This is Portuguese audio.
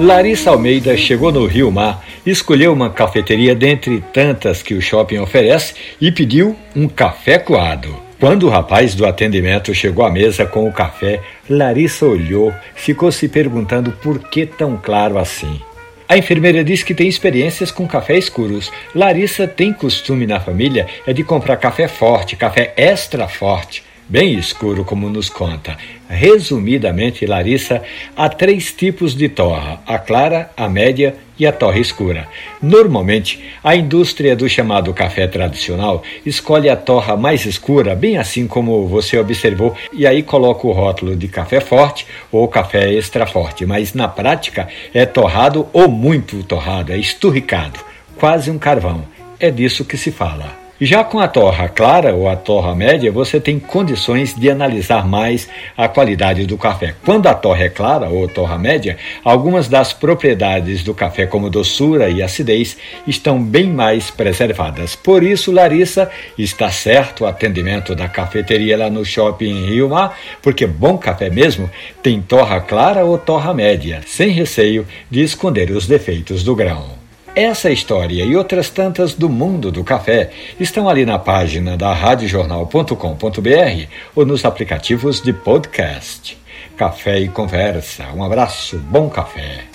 Larissa Almeida chegou no Rio Mar, escolheu uma cafeteria dentre tantas que o shopping oferece e pediu um café coado. Quando o rapaz do atendimento chegou à mesa com o café, Larissa olhou, ficou se perguntando por que tão claro assim. A enfermeira disse que tem experiências com café escuros. Larissa tem costume na família é de comprar café forte, café extra forte bem escuro, como nos conta. Resumidamente, Larissa, há três tipos de torra: a clara, a média e a torra escura. Normalmente, a indústria do chamado café tradicional escolhe a torra mais escura, bem assim como você observou, e aí coloca o rótulo de café forte ou café extra forte, mas na prática é torrado ou muito torrado, é esturricado, quase um carvão. É disso que se fala. Já com a torra clara ou a torra média, você tem condições de analisar mais a qualidade do café. Quando a torra é clara ou torra média, algumas das propriedades do café, como doçura e acidez, estão bem mais preservadas. Por isso, Larissa, está certo o atendimento da cafeteria lá no shopping Rio Mar, porque bom café mesmo tem torra clara ou torra média, sem receio de esconder os defeitos do grão. Essa história e outras tantas do mundo do café estão ali na página da radiojornal.com.br ou nos aplicativos de podcast. Café e conversa. Um abraço, bom café.